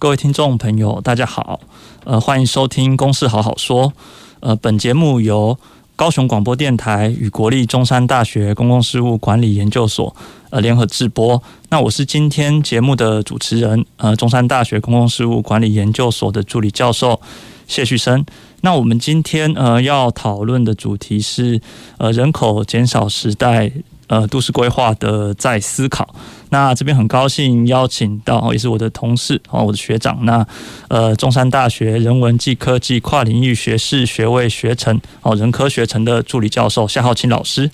各位听众朋友，大家好，呃，欢迎收听《公事好好说》。呃，本节目由高雄广播电台与国立中山大学公共事务管理研究所呃联合制播。那我是今天节目的主持人，呃，中山大学公共事务管理研究所的助理教授谢旭升。那我们今天呃要讨论的主题是呃人口减少时代。呃，都市规划的在思考。那这边很高兴邀请到，也是我的同事哦，我的学长。那呃，中山大学人文暨科技跨领域学士学位学程哦，人科学程的助理教授夏浩清老师。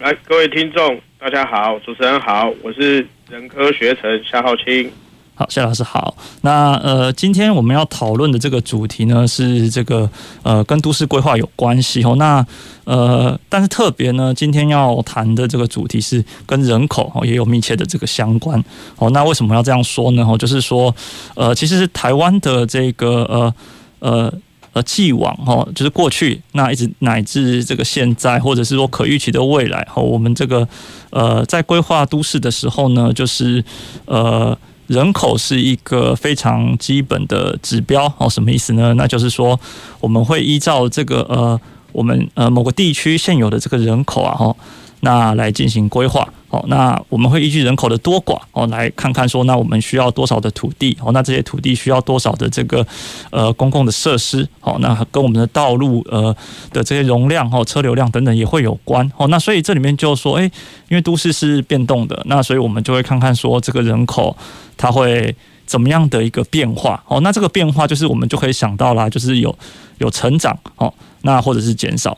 来，各位听众，大家好，主持人好，我是人科学程夏浩清。好，谢老师好。那呃，今天我们要讨论的这个主题呢，是这个呃，跟都市规划有关系哦。那呃，但是特别呢，今天要谈的这个主题是跟人口哦也有密切的这个相关哦。那为什么要这样说呢？哦，就是说呃，其实是台湾的这个呃呃呃，既往哦，就是过去那一直乃至这个现在，或者是说可预期的未来哦，我们这个呃在规划都市的时候呢，就是呃。人口是一个非常基本的指标哦，什么意思呢？那就是说，我们会依照这个呃，我们呃某个地区现有的这个人口啊，哈。那来进行规划哦，那我们会依据人口的多寡哦，来看看说，那我们需要多少的土地哦，那这些土地需要多少的这个呃公共的设施哦，那跟我们的道路呃的这些容量哦，车流量等等也会有关哦，那所以这里面就说，哎，因为都市是变动的，那所以我们就会看看说，这个人口它会怎么样的一个变化哦，那这个变化就是我们就可以想到啦，就是有有成长哦，那或者是减少。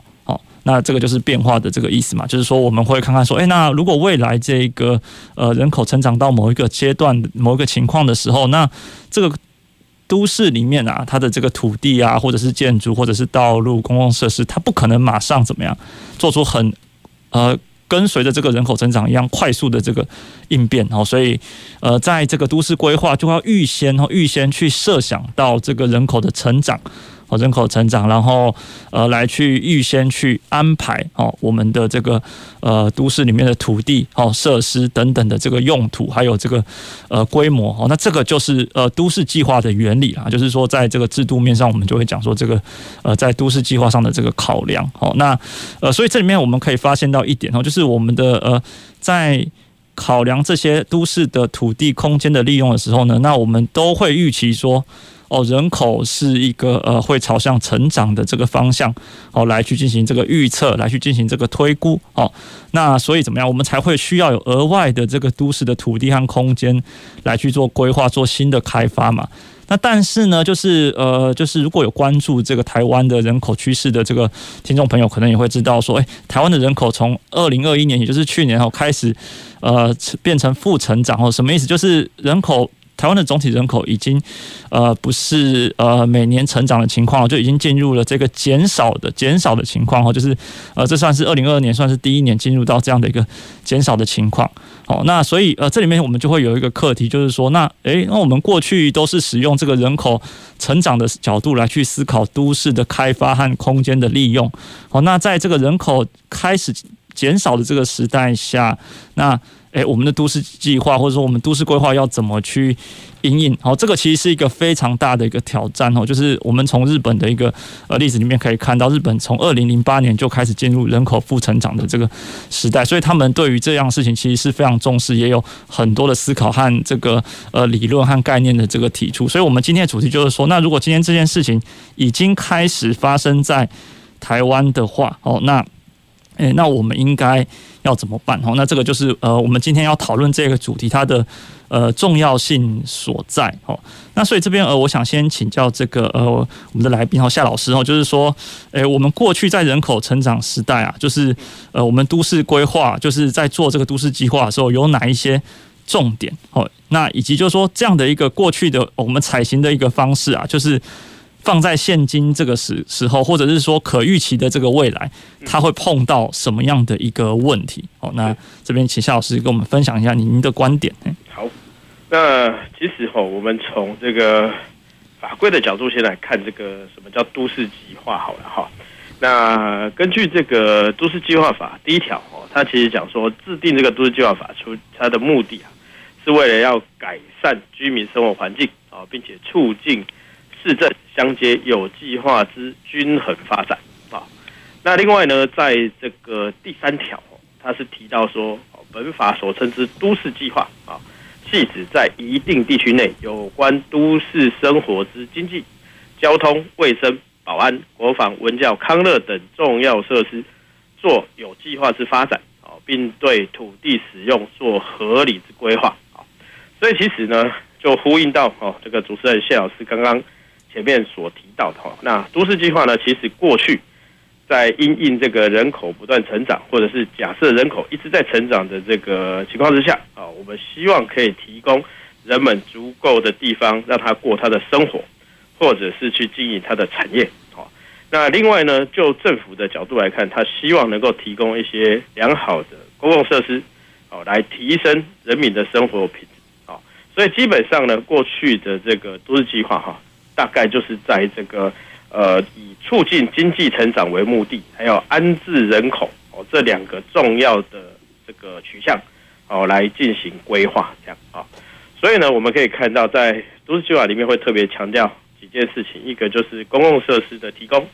那这个就是变化的这个意思嘛，就是说我们会看看说，诶，那如果未来这个呃人口成长到某一个阶段、某一个情况的时候，那这个都市里面啊，它的这个土地啊，或者是建筑，或者是道路、公共设施，它不可能马上怎么样做出很呃跟随着这个人口成长一样快速的这个应变哦，所以呃，在这个都市规划就要预先哦，预先去设想到这个人口的成长。哦，人口成长，然后呃，来去预先去安排哦，我们的这个呃都市里面的土地哦、设施等等的这个用途，还有这个呃规模哦，那这个就是呃都市计划的原理啊，就是说在这个制度面上，我们就会讲说这个呃在都市计划上的这个考量哦，那呃所以这里面我们可以发现到一点哦，就是我们的呃在考量这些都市的土地空间的利用的时候呢，那我们都会预期说。哦，人口是一个呃会朝向成长的这个方向哦，来去进行这个预测，来去进行这个推估哦。那所以怎么样，我们才会需要有额外的这个都市的土地和空间来去做规划、做新的开发嘛？那但是呢，就是呃，就是如果有关注这个台湾的人口趋势的这个听众朋友，可能也会知道说，诶，台湾的人口从二零二一年，也就是去年哦开始呃变成负成长哦，什么意思？就是人口。台湾的总体人口已经，呃，不是呃每年成长的情况，就已经进入了这个减少的减少的情况哈，就是呃，这算是二零二二年算是第一年进入到这样的一个减少的情况。好，那所以呃，这里面我们就会有一个课题，就是说，那诶，那我们过去都是使用这个人口成长的角度来去思考都市的开发和空间的利用。好，那在这个人口开始减少的这个时代下，那。诶，我们的都市计划或者说我们都市规划要怎么去应应？好，这个其实是一个非常大的一个挑战哦。就是我们从日本的一个呃例子里面可以看到，日本从二零零八年就开始进入人口负成长的这个时代，所以他们对于这样事情其实是非常重视，也有很多的思考和这个呃理论和概念的这个提出。所以，我们今天的主题就是说，那如果今天这件事情已经开始发生在台湾的话，哦，那诶，那我们应该。要怎么办？哦，那这个就是呃，我们今天要讨论这个主题它的呃重要性所在。哦，那所以这边呃，我想先请教这个呃，我们的来宾哦，夏老师哦，就是说，诶，我们过去在人口成长时代啊，就是呃，我们都市规划就是在做这个都市计划的时候，有哪一些重点哦。那以及就是说这样的一个过去的我们采行的一个方式啊，就是放在现今这个时时候，或者是说可预期的这个未来，它会碰到什么样的一个问题？哦，那这边请夏老师跟我们分享一下您的观点。好，那其实哈，我们从这个法规的角度先来看，这个什么叫都市计划？好了哈。那根据这个都市计划法第一条哦，它其实讲说制定这个都市计划法，出它的目的啊，是为了要改善居民生活环境啊，并且促进市镇相接有计划之均衡发展啊。那另外呢，在这个第三条，它是提到说，本法所称之都市计划啊，系指在一定地区内有关都市生活之经济、交通、卫生。保安、国防、文教、康乐等重要设施，做有计划之发展啊，并对土地使用做合理之规划，所以其实呢，就呼应到哦，这个主持人谢老师刚刚前面所提到的哈，那都市计划呢，其实过去在因应这个人口不断成长，或者是假设人口一直在成长的这个情况之下啊，我们希望可以提供人们足够的地方，让他过他的生活。或者是去经营他的产业，好。那另外呢，就政府的角度来看，他希望能够提供一些良好的公共设施，好，来提升人民的生活品质，好。所以基本上呢，过去的这个都市计划哈，大概就是在这个呃以促进经济成长为目的，还有安置人口哦这两个重要的这个取向，哦来进行规划这样啊。所以呢，我们可以看到在都市计划里面会特别强调。几件事情，一个就是公共设施的提供，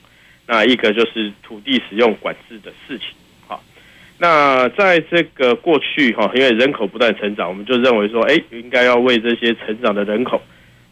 那一个就是土地使用管制的事情。好，那在这个过去哈，因为人口不断成长，我们就认为说，哎，应该要为这些成长的人口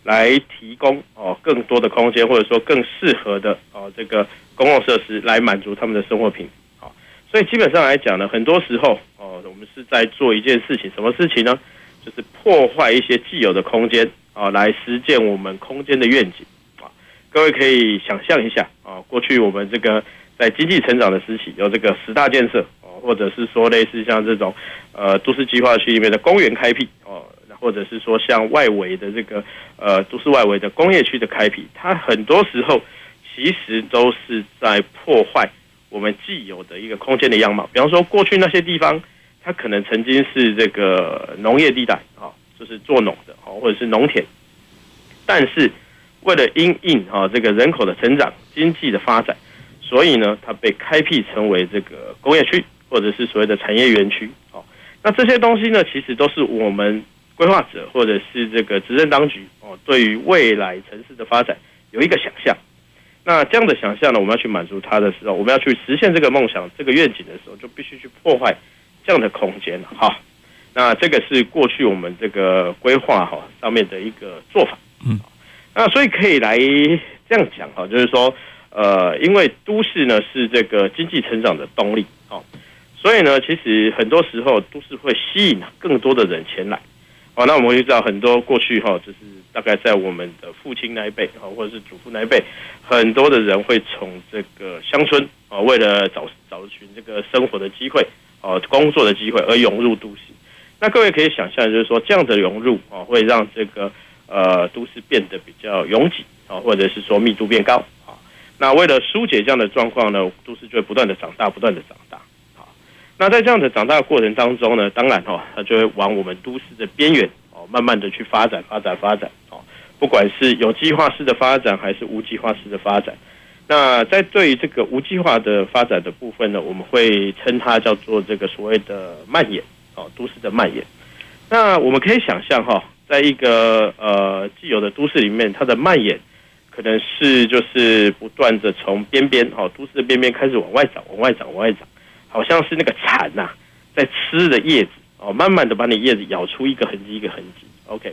来提供哦更多的空间，或者说更适合的哦这个公共设施来满足他们的生活品。好，所以基本上来讲呢，很多时候哦，我们是在做一件事情，什么事情呢？就是破坏一些既有的空间。啊，来实践我们空间的愿景啊！各位可以想象一下啊，过去我们这个在经济成长的时期，有这个十大建设哦，或者是说类似像这种呃都市计划区里面的公园开辟哦，或者是说像外围的这个呃都市外围的工业区的开辟，它很多时候其实都是在破坏我们既有的一个空间的样貌。比方说，过去那些地方，它可能曾经是这个农业地带啊。就是做农的哦，或者是农田，但是为了因应啊这个人口的成长、经济的发展，所以呢，它被开辟成为这个工业区，或者是所谓的产业园区。哦，那这些东西呢，其实都是我们规划者或者是这个执政当局哦，对于未来城市的发展有一个想象。那这样的想象呢，我们要去满足它的时候，我们要去实现这个梦想、这个愿景的时候，就必须去破坏这样的空间了。哈。那这个是过去我们这个规划哈上面的一个做法，嗯，那所以可以来这样讲哈，就是说，呃，因为都市呢是这个经济成长的动力，哦，所以呢，其实很多时候都市会吸引更多的人前来，哦，那我们会知道很多过去哈，就是大概在我们的父亲那一辈啊，或者是祖父那一辈，很多的人会从这个乡村啊，为了找找寻这个生活的机会，哦，工作的机会而涌入都市。那各位可以想象，就是说这样的融入啊，会让这个呃都市变得比较拥挤啊，或者是说密度变高啊。那为了疏解这样的状况呢，都市就会不断的长大，不断的长大。那在这样的长大的过程当中呢，当然哈，它就会往我们都市的边缘哦，慢慢的去发展，发展，发展哦。不管是有计划式的发展，还是无计划式的发展。那在对于这个无计划的发展的部分呢，我们会称它叫做这个所谓的蔓延。哦，都市的蔓延，那我们可以想象哈，在一个呃既有的都市里面，它的蔓延可能是就是不断的从边边哦，都市的边边开始往外长，往外长，往外长，好像是那个蚕呐在吃的叶子哦，慢慢的把你叶子咬出一个痕迹一个痕迹。OK，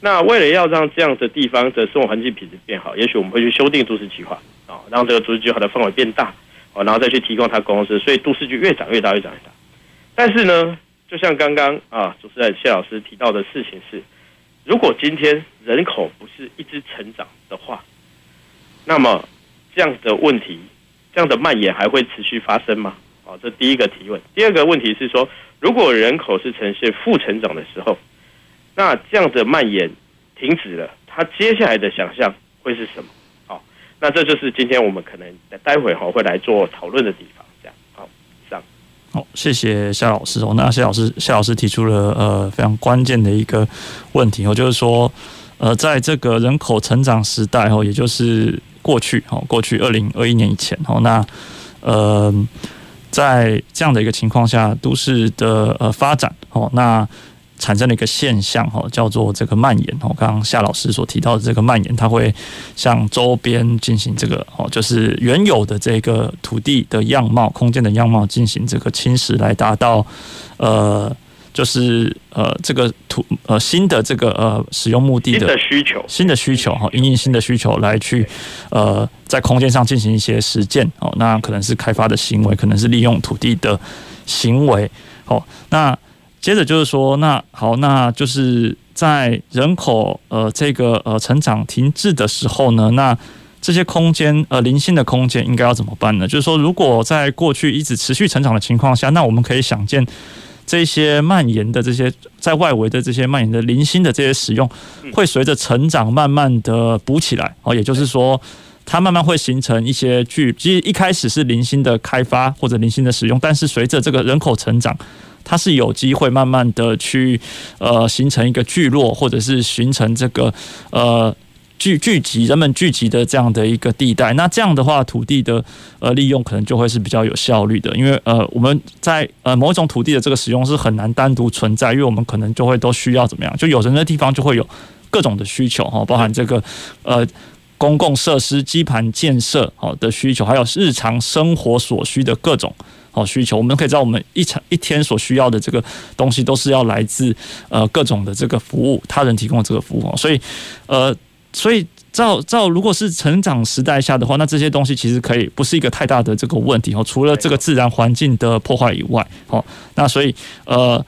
那为了要让这样的地方的生活环境品质变好，也许我们会去修订都市计划啊，让这个都市计划的范围变大哦，然后再去提供它公司，所以都市就越长越大，越长越大。但是呢，就像刚刚啊，主持人谢老师提到的事情是，如果今天人口不是一直成长的话，那么这样的问题、这样的蔓延还会持续发生吗？啊，这第一个提问。第二个问题是说，如果人口是呈现负成长的时候，那这样的蔓延停止了，它接下来的想象会是什么？好，那这就是今天我们可能待会哈会来做讨论的地方。这样，好，这样。好，谢谢夏老师哦。那夏老师，夏老师提出了呃非常关键的一个问题哦，就是说呃在这个人口成长时代哦，也就是过去哦，过去二零二一年以前哦，那呃在这样的一个情况下，都市的呃发展哦，那。产生了一个现象哈，叫做这个蔓延哦。刚刚夏老师所提到的这个蔓延，它会向周边进行这个哦，就是原有的这个土地的样貌、空间的样貌进行这个侵蚀，来达到呃，就是呃这个土呃新的这个呃使用目的的需求、新的需求哈，因应新的需求来去呃在空间上进行一些实践哦。那可能是开发的行为，可能是利用土地的行为哦。那接着就是说，那好，那就是在人口呃这个呃成长停滞的时候呢，那这些空间呃零星的空间应该要怎么办呢？就是说，如果在过去一直持续成长的情况下，那我们可以想见这些蔓延的这些在外围的这些蔓延的零星的这些使用，会随着成长慢慢的补起来哦，也就是说，它慢慢会形成一些聚，其实一开始是零星的开发或者零星的使用，但是随着这个人口成长。它是有机会慢慢的去呃形成一个聚落，或者是形成这个呃聚聚集人们聚集的这样的一个地带。那这样的话，土地的呃利用可能就会是比较有效率的，因为呃我们在呃某一种土地的这个使用是很难单独存在，因为我们可能就会都需要怎么样？就有人的地方就会有各种的需求哈，包含这个呃公共设施基盘建设好的需求，还有日常生活所需的各种。好需求，我们可以知道，我们一场一天所需要的这个东西，都是要来自呃各种的这个服务，他人提供的这个服务。所以，呃，所以照照，如果是成长时代下的话，那这些东西其实可以不是一个太大的这个问题哦。除了这个自然环境的破坏以外，哦，那所以呃，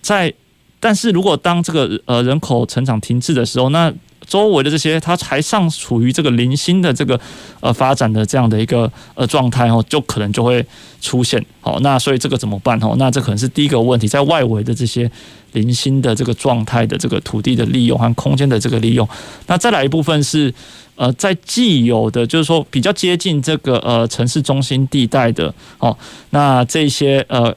在但是如果当这个呃人口成长停滞的时候，那周围的这些，它还尚处于这个零星的这个呃发展的这样的一个呃状态哦，就可能就会出现好，那所以这个怎么办哦？那这可能是第一个问题，在外围的这些零星的这个状态的这个土地的利用和空间的这个利用，那再来一部分是呃在既有的就是说比较接近这个呃城市中心地带的哦，那这些呃。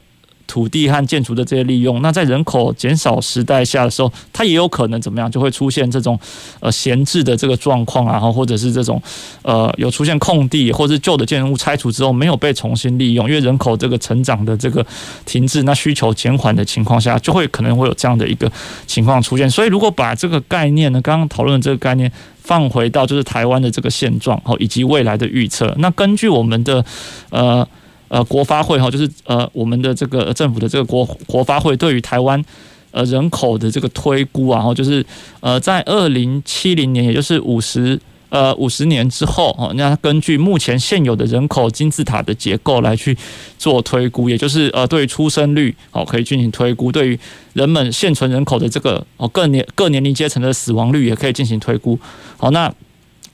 土地和建筑的这些利用，那在人口减少时代下的时候，它也有可能怎么样，就会出现这种呃闲置的这个状况啊，或者是这种呃有出现空地，或是旧的建筑物拆除之后没有被重新利用，因为人口这个成长的这个停滞，那需求减缓的情况下，就会可能会有这样的一个情况出现。所以，如果把这个概念呢，刚刚讨论的这个概念放回到就是台湾的这个现状，哦，以及未来的预测，那根据我们的呃。呃，国发会哈，就是呃，我们的这个政府的这个国国发会对于台湾呃人口的这个推估啊，哈，就是呃，在二零七零年，也就是五十呃五十年之后哈，那根据目前现有的人口金字塔的结构来去做推估，也就是呃，对于出生率哦可以进行推估，对于人们现存人口的这个哦各年各年龄阶层的死亡率也可以进行推估。好，那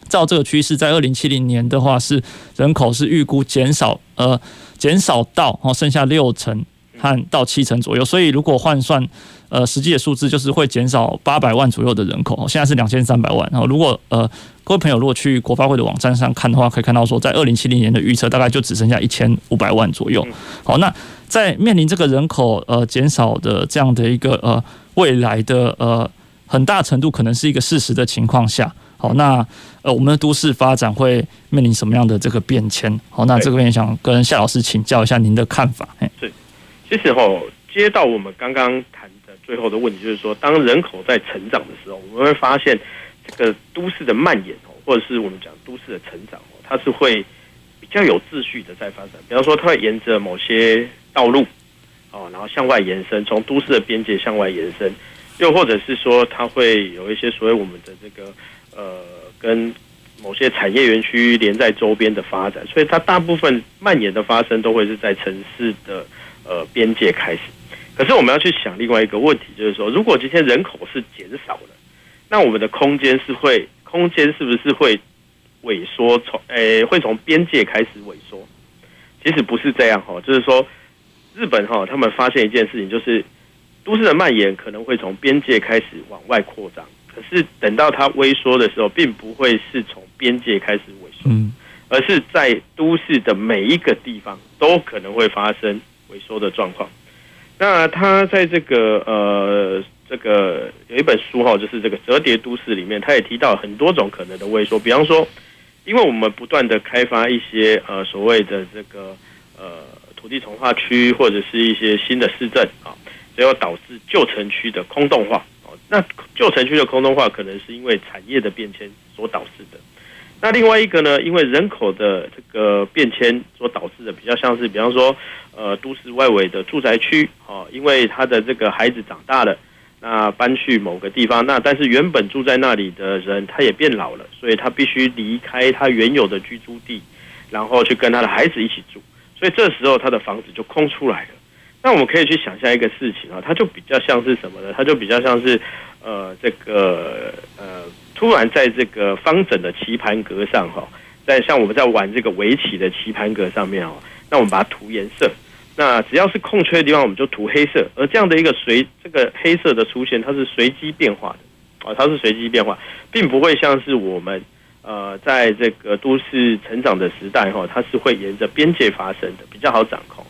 照这个趋势，在二零七零年的话，是人口是预估减少呃。减少到哦，剩下六成和到七成左右，所以如果换算呃实际的数字，就是会减少八百万左右的人口。现在是两千三百万。然后如果呃各位朋友如果去国发会的网站上看的话，可以看到说，在二零七零年的预测大概就只剩下一千五百万左右。好，那在面临这个人口呃减少的这样的一个呃未来的呃很大程度可能是一个事实的情况下。好，那呃，我们的都市发展会面临什么样的这个变迁？好，那这个也想跟夏老师请教一下您的看法。对，其实哈，接到我们刚刚谈的最后的问题，就是说，当人口在成长的时候，我们会发现这个都市的蔓延哦，或者是我们讲都市的成长哦，它是会比较有秩序的在发展。比方说，它会沿着某些道路哦，然后向外延伸，从都市的边界向外延伸，又或者是说，它会有一些所谓我们的这个。呃，跟某些产业园区连在周边的发展，所以它大部分蔓延的发生都会是在城市的呃边界开始。可是我们要去想另外一个问题，就是说，如果今天人口是减少了，那我们的空间是会空间是不是会萎缩？从诶会从边界开始萎缩？其实不是这样哈，就是说日本哈他们发现一件事情，就是都市的蔓延可能会从边界开始往外扩张，可是等到它萎缩的时候，并不会是从边界开始萎缩，而是在都市的每一个地方都可能会发生萎缩的状况。那他在这个呃这个有一本书哈，就是这个《折叠都市》里面，他也提到很多种可能的萎缩，比方说，因为我们不断的开发一些呃所谓的这个呃土地重化区或者是一些新的市镇啊。最后导致旧城区的空洞化哦，那旧城区的空洞化可能是因为产业的变迁所导致的。那另外一个呢，因为人口的这个变迁所导致的，比较像是，比方说，呃，都市外围的住宅区哦，因为他的这个孩子长大了，那搬去某个地方，那但是原本住在那里的人他也变老了，所以他必须离开他原有的居住地，然后去跟他的孩子一起住，所以这时候他的房子就空出来了。那我们可以去想象一个事情啊，它就比较像是什么呢？它就比较像是，呃，这个呃，突然在这个方整的棋盘格上哈，在像我们在玩这个围棋的棋盘格上面哦，那我们把它涂颜色，那只要是空缺的地方，我们就涂黑色。而这样的一个随这个黑色的出现，它是随机变化的啊，它是随机变化，并不会像是我们呃在这个都市成长的时代哈，它是会沿着边界发生的，比较好掌控。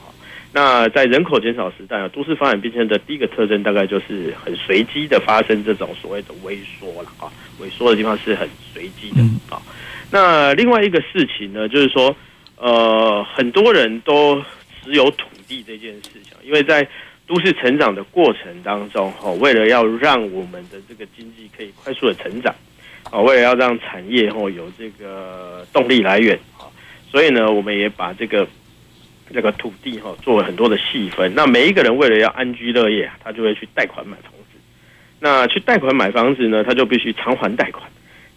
那在人口减少时代啊，都市发展变迁的第一个特征，大概就是很随机的发生这种所谓的萎缩了啊，萎缩的地方是很随机的啊。那另外一个事情呢，就是说，呃，很多人都持有土地这件事情，因为在都市成长的过程当中，哈，为了要让我们的这个经济可以快速的成长，啊，为了要让产业后有这个动力来源啊，所以呢，我们也把这个。这个土地哈，做了很多的细分。那每一个人为了要安居乐业，他就会去贷款买房子。那去贷款买房子呢，他就必须偿还贷款。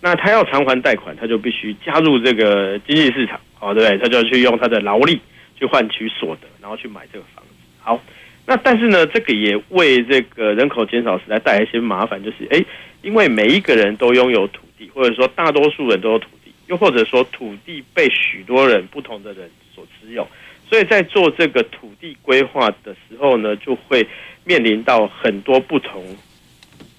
那他要偿还贷款，他就必须加入这个经济市场，哦，对不对？他就要去用他的劳力去换取所得，然后去买这个房子。好，那但是呢，这个也为这个人口减少时代带来一些麻烦，就是诶，因为每一个人都拥有土地，或者说大多数人都有土地，又或者说土地被许多人不同的人所持有。所以在做这个土地规划的时候呢，就会面临到很多不同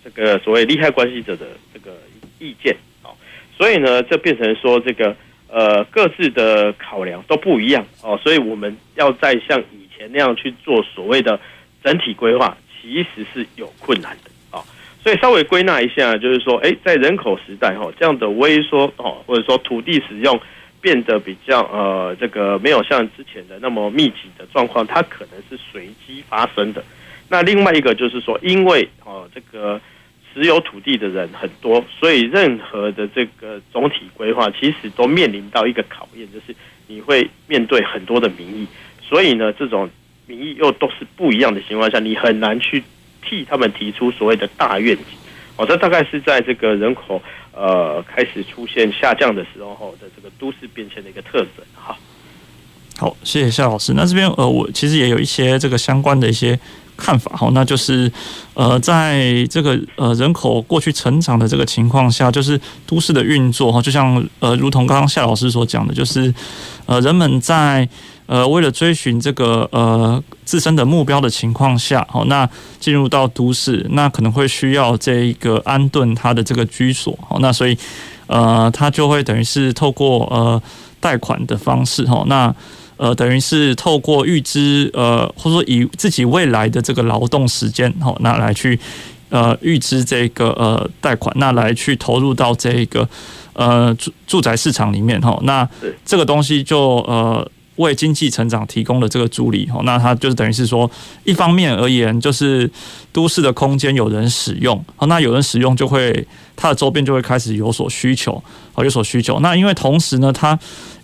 这个所谓利害关系者的这个意见哦，所以呢，这变成说这个呃各自的考量都不一样哦，所以我们要再像以前那样去做所谓的整体规划，其实是有困难的哦。所以稍微归纳一下，就是说，哎，在人口时代哈，这样的萎缩哦，或者说土地使用。变得比较呃，这个没有像之前的那么密集的状况，它可能是随机发生的。那另外一个就是说，因为哦，这个持有土地的人很多，所以任何的这个总体规划其实都面临到一个考验，就是你会面对很多的民意，所以呢，这种民意又都是不一样的情况下，你很难去替他们提出所谓的大愿景。哦，这大概是在这个人口。呃，开始出现下降的时候的这个都市变迁的一个特征哈。好，谢谢夏老师。那这边呃，我其实也有一些这个相关的一些看法哈。那就是呃，在这个呃人口过去成长的这个情况下，就是都市的运作哈，就像呃，如同刚刚夏老师所讲的，就是呃，人们在。呃，为了追寻这个呃自身的目标的情况下，好，那进入到都市，那可能会需要这一个安顿他的这个居所，好，那所以呃，他就会等于是透过呃贷款的方式，哈，那呃等于是透过预支呃或者说以自己未来的这个劳动时间，好，那来去呃预支这个呃贷款，那来去投入到这个呃住住宅市场里面，哈，那这个东西就呃。为经济成长提供了这个助力，那它就是等于是说，一方面而言，就是都市的空间有人使用，那有人使用就会它的周边就会开始有所需求，有所需求。那因为同时呢，它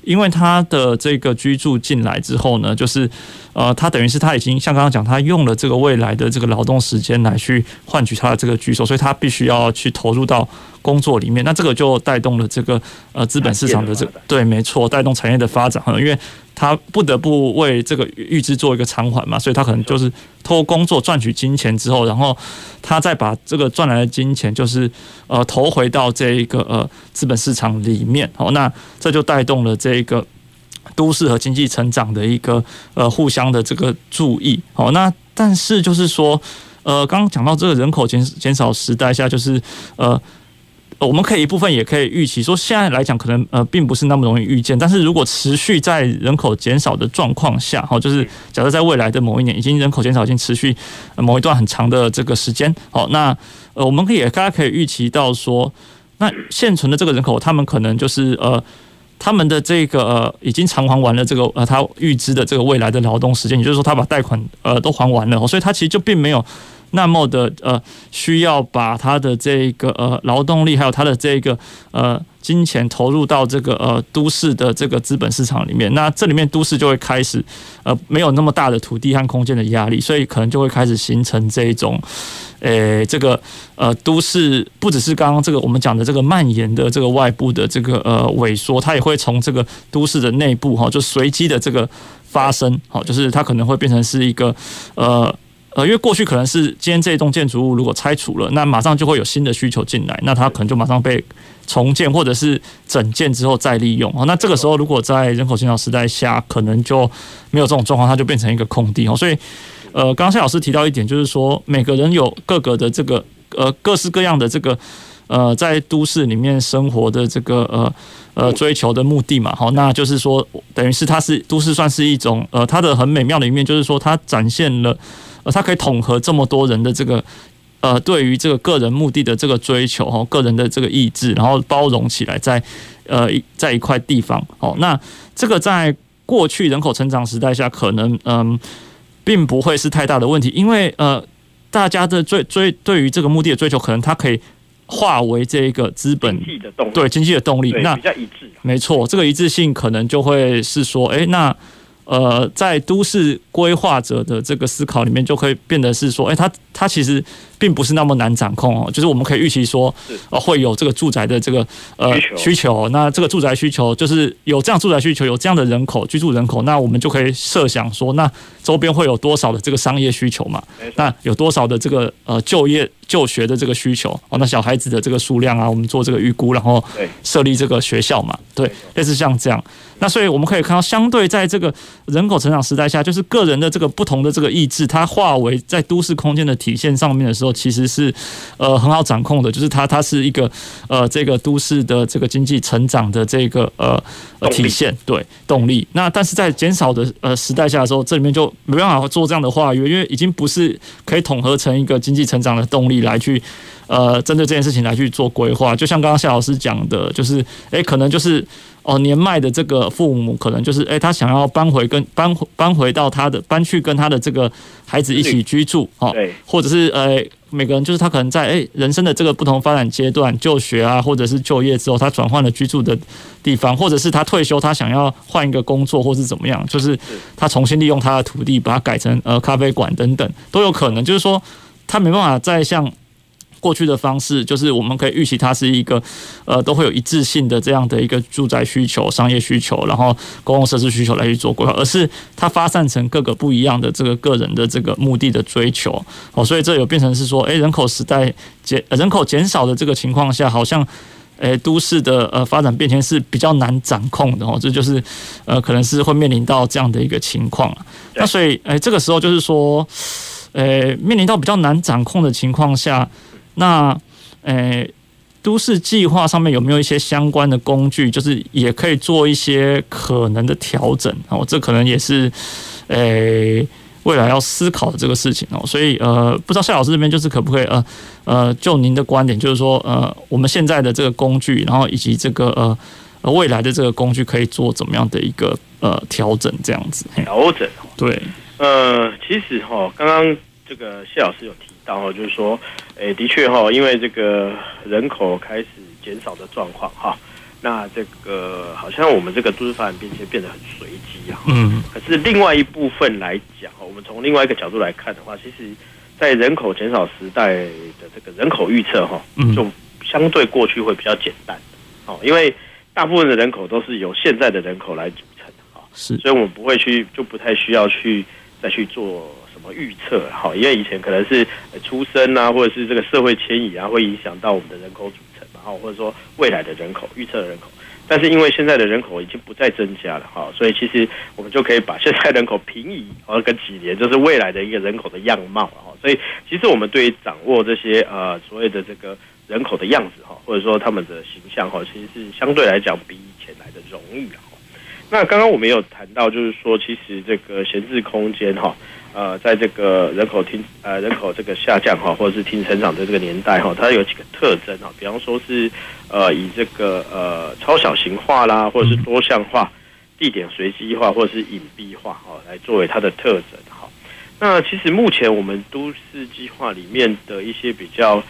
因为它的这个居住进来之后呢，就是呃，它等于是它已经像刚刚讲，它用了这个未来的这个劳动时间来去换取它的这个居所，所以它必须要去投入到工作里面。那这个就带动了这个呃资本市场的这个对，没错，带动产业的发展，因为。他不得不为这个预支做一个偿还嘛，所以他可能就是透过工作赚取金钱之后，然后他再把这个赚来的金钱，就是呃投回到这一个呃资本市场里面。好，那这就带动了这一个都市和经济成长的一个呃互相的这个注意。好，那但是就是说。呃，刚刚讲到这个人口减减少时代下，就是呃。我们可以一部分也可以预期说，现在来讲可能呃并不是那么容易预见，但是如果持续在人口减少的状况下，哈，就是假设在未来的某一年，已经人口减少已经持续某一段很长的这个时间，好，那呃我们可以大家可以预期到说，那现存的这个人口，他们可能就是呃他们的这个呃已经偿还完了这个呃他预支的这个未来的劳动时间，也就是说他把贷款呃都还完了，所以他其实就并没有。那么的呃，需要把他的这个呃劳动力，还有他的这个呃金钱投入到这个呃都市的这个资本市场里面，那这里面都市就会开始呃没有那么大的土地和空间的压力，所以可能就会开始形成这一种，诶这个呃都市不只是刚刚这个我们讲的这个蔓延的这个外部的这个呃萎缩，它也会从这个都市的内部哈就随机的这个发生，好，就是它可能会变成是一个呃。呃，因为过去可能是今天这一栋建筑物如果拆除了，那马上就会有新的需求进来，那它可能就马上被重建或者是整建之后再利用。那这个时候如果在人口减少时代下，可能就没有这种状况，它就变成一个空地哦。所以，呃，刚刚谢老师提到一点，就是说每个人有各个的这个呃各式各样的这个呃在都市里面生活的这个呃呃追求的目的嘛。好，那就是说等于是它是都市算是一种呃它的很美妙的一面，就是说它展现了。它可以统合这么多人的这个呃，对于这个个人目的的这个追求哈，个人的这个意志，然后包容起来在呃在一块地方哦。那这个在过去人口成长时代下，可能嗯并不会是太大的问题，因为呃大家的追追对于这个目的的追求，可能它可以化为这个资本对经济的动力，那比较一致。没错，这个一致性可能就会是说，哎那。呃，在都市规划者的这个思考里面，就可以变得是说，哎，它它其实并不是那么难掌控哦，就是我们可以预期说，呃，会有这个住宅的这个呃需求，那这个住宅需求就是有这样住宅需求，有这样的人口居住人口，那我们就可以设想说，那周边会有多少的这个商业需求嘛？那有多少的这个呃就业就学的这个需求哦？那小孩子的这个数量啊，我们做这个预估，然后设立这个学校嘛？对，类似像这样。那所以我们可以看到，相对在这个人口成长时代下，就是个人的这个不同的这个意志，它化为在都市空间的体现上面的时候，其实是呃很好掌控的。就是它它是一个呃这个都市的这个经济成长的这个呃体现，对动力。那但是在减少的呃时代下的时候，这里面就没办法做这样的话语，因为已经不是可以统合成一个经济成长的动力来去呃针对这件事情来去做规划。就像刚刚夏老师讲的，就是诶可能就是。哦，年迈的这个父母可能就是，诶，他想要搬回跟搬搬回到他的搬去跟他的这个孩子一起居住，哦，或者是呃，每个人就是他可能在诶人生的这个不同发展阶段，就学啊，或者是就业之后，他转换了居住的地方，或者是他退休，他想要换一个工作，或是怎么样，就是他重新利用他的土地，把它改成呃咖啡馆等等都有可能，就是说他没办法再像。过去的方式就是我们可以预期它是一个，呃，都会有一致性的这样的一个住宅需求、商业需求，然后公共设施需求来去做规划，而是它发散成各个不一样的这个个人的这个目的的追求。哦，所以这有变成是说，诶，人口时代减人口减少的这个情况下，好像，诶，都市的呃发展变迁是比较难掌控的哦，这就是呃可能是会面临到这样的一个情况。那所以，诶，这个时候就是说，诶，面临到比较难掌控的情况下。那，诶、欸，都市计划上面有没有一些相关的工具，就是也可以做一些可能的调整哦？这可能也是，诶、欸，未来要思考的这个事情哦。所以，呃，不知道夏老师这边就是可不可以，呃，呃，就您的观点，就是说，呃，我们现在的这个工具，然后以及这个，呃，未来的这个工具，可以做怎么样的一个，呃，调整？这样子调整，对，呃，其实哈，刚刚这个谢老师有提。然后就是说，诶，的确哈，因为这个人口开始减少的状况哈，那这个好像我们这个都市发展变迁变得很随机啊。嗯。可是另外一部分来讲，我们从另外一个角度来看的话，其实，在人口减少时代的这个人口预测哈，就相对过去会比较简单。哦，因为大部分的人口都是由现在的人口来组成的哈，是，所以我们不会去，就不太需要去再去做。预测好，因为以前可能是出生啊，或者是这个社会迁移啊，会影响到我们的人口组成嘛，哈，或者说未来的人口预测的人口。但是因为现在的人口已经不再增加了哈，所以其实我们就可以把现在人口平移，呃，跟几年就是未来的一个人口的样貌哈。所以其实我们对于掌握这些呃所谓的这个人口的样子哈，或者说他们的形象哈，其实是相对来讲比以前来的容易哈。那刚刚我们有谈到，就是说其实这个闲置空间哈。呃，在这个人口停呃人口这个下降哈，或者是停成长的这个年代哈，它有几个特征啊，比方说是呃以这个呃超小型化啦，或者是多项化、地点随机化或者是隐蔽化哈，来作为它的特征哈。那其实目前我们都市计划里面的一些比较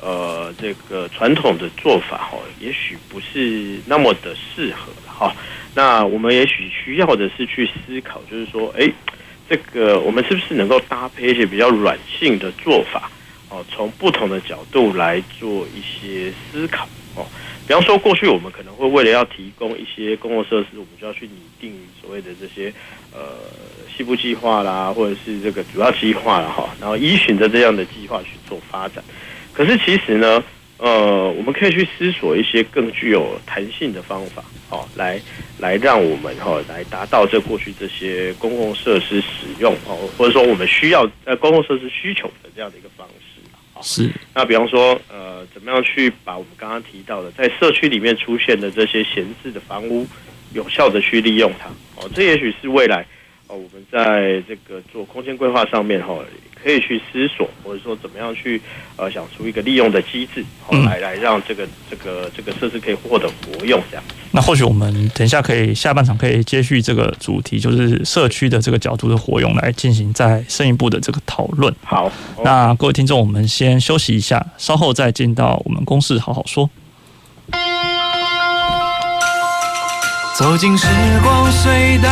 呃这个传统的做法哈，也许不是那么的适合哈。那我们也许需要的是去思考，就是说，哎。这个我们是不是能够搭配一些比较软性的做法哦？从不同的角度来做一些思考哦。比方说，过去我们可能会为了要提供一些公共设施，我们就要去拟定所谓的这些呃西部计划啦，或者是这个主要计划啦哈，然后依循着这样的计划去做发展。可是其实呢，呃，我们可以去思索一些更具有弹性的方法。哦，来来让我们哈来达到这过去这些公共设施使用哦，或者说我们需要呃公共设施需求的这样的一个方式啊。是。那比方说呃，怎么样去把我们刚刚提到的在社区里面出现的这些闲置的房屋，有效的去利用它哦，这也许是未来哦我们在这个做空间规划上面哈。可以去思索，或者说怎么样去呃想出一个利用的机制，来来让这个这个这个设施可以获得活用这样。那或许我们等一下可以下半场可以接续这个主题，就是社区的这个角度的活用来进行再深一步的这个讨论。好，那各位听众，我们先休息一下，稍后再进到我们公事好好说。走进时光隧道，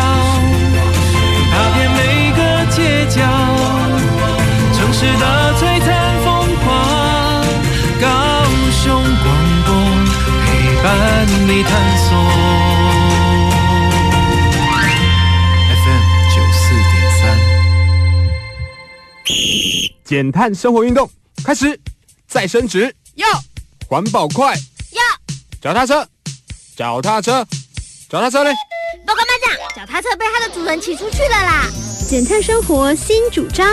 减碳生活运动开始，再升职要，环保快要，脚踏车，脚踏车，脚踏车嘞？报告班长，脚踏车被它的主人骑出去了啦！减碳生活新主张。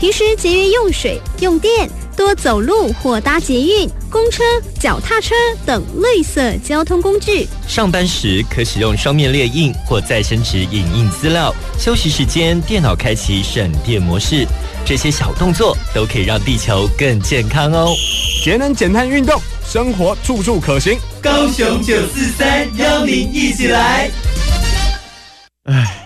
平时节约用水用电，多走路或搭捷运、公车、脚踏车等绿色交通工具。上班时可使用双面列印或再生纸影印资料。休息时间电脑开启省电模式。这些小动作都可以让地球更健康哦。节能减碳运动，生活处处可行。高雄九四三邀您一起来。唉，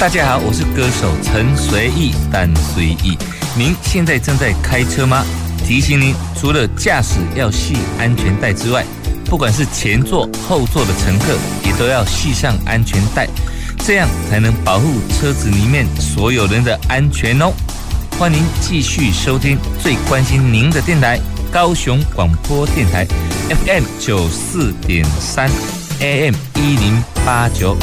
大家好，我是歌手陈随意，但随意。您现在正在开车吗？提醒您，除了驾驶要系安全带之外，不管是前座、后座的乘客，也都要系上安全带，这样才能保护车子里面所有人的安全哦。欢迎继续收听最关心您的电台——高雄广播电台 FM 九四点三 AM 一零八九。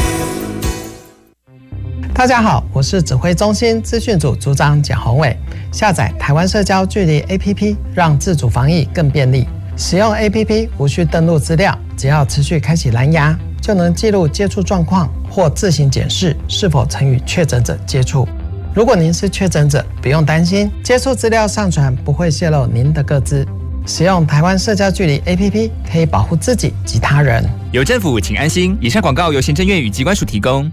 大家好，我是指挥中心资讯组组长简宏伟。下载台湾社交距离 APP，让自主防疫更便利。使用 APP 无需登录资料，只要持续开启蓝牙，就能记录接触状况或自行检视是否曾与确诊者接触。如果您是确诊者，不用担心，接触资料上传不会泄露您的个资。使用台湾社交距离 APP 可以保护自己及他人。有政府，请安心。以上广告由行政院与机关署提供。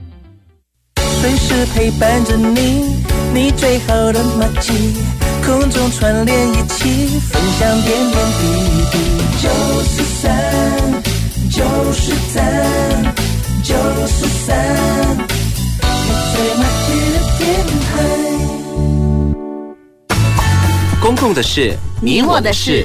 随时陪伴着你，你最好的默契，空中串联一起，分享点点滴滴。九四三，九四三，九四三，你最默契的电台。公共的事，你我的事。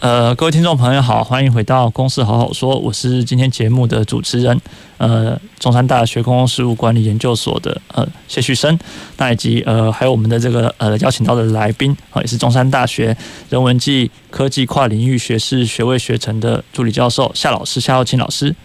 呃，各位听众朋友好，欢迎回到《公司好好说》，我是今天节目的主持人。呃，中山大学公共事务管理研究所的呃谢旭升，那以及呃还有我们的这个呃邀请到的来宾啊，也是中山大学人文暨科技跨领域学士学位学程的助理教授夏老师夏耀清老师。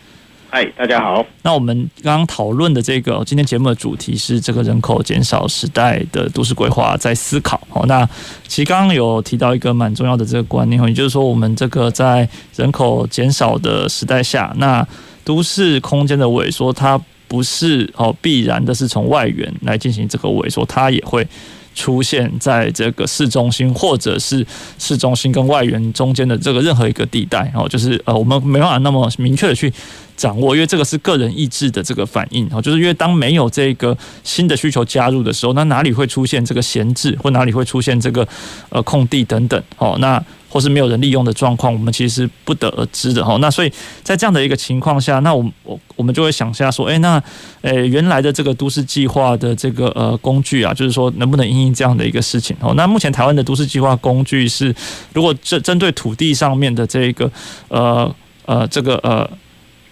嗨，大家好。那我们刚刚讨论的这个今天节目的主题是这个人口减少时代的都市规划在思考。哦，那其实刚刚有提到一个蛮重要的这个观念，也就是说我们这个在人口减少的时代下，那都市空间的萎缩，它不是哦必然的是从外缘来进行这个萎缩，它也会出现在这个市中心，或者是市中心跟外缘中间的这个任何一个地带哦，就是呃我们没办法那么明确的去掌握，因为这个是个人意志的这个反应哦，就是因为当没有这个新的需求加入的时候，那哪里会出现这个闲置，或哪里会出现这个呃空地等等哦，那。或是没有人利用的状况，我们其实不得而知的哈。那所以在这样的一个情况下，那我我我们就会想下说，诶，那诶原来的这个都市计划的这个呃工具啊，就是说能不能因应这样的一个事情哦？那目前台湾的都市计划工具是，如果针针对土地上面的这个呃呃这个呃。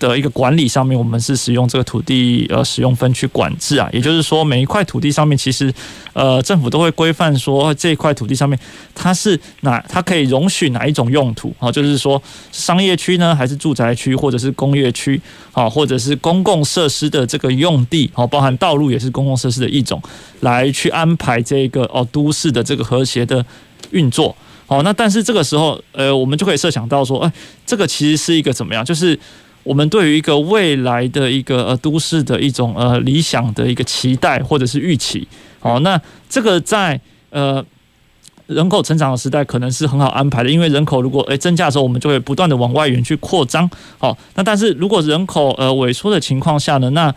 的一个管理上面，我们是使用这个土地呃使用分区管制啊，也就是说每一块土地上面，其实呃政府都会规范说这一块土地上面它是哪，它可以容许哪一种用途啊，就是说商业区呢，还是住宅区，或者是工业区啊，或者是公共设施的这个用地哦，包含道路也是公共设施的一种，来去安排这个哦都市的这个和谐的运作。好，那但是这个时候呃，我们就可以设想到说，哎，这个其实是一个怎么样，就是。我们对于一个未来的一个呃都市的一种呃理想的一个期待或者是预期，好，那这个在呃人口成长的时代可能是很好安排的，因为人口如果诶增加的时候，我们就会不断的往外缘去扩张，好，那但是如果人口呃萎缩的情况下呢，那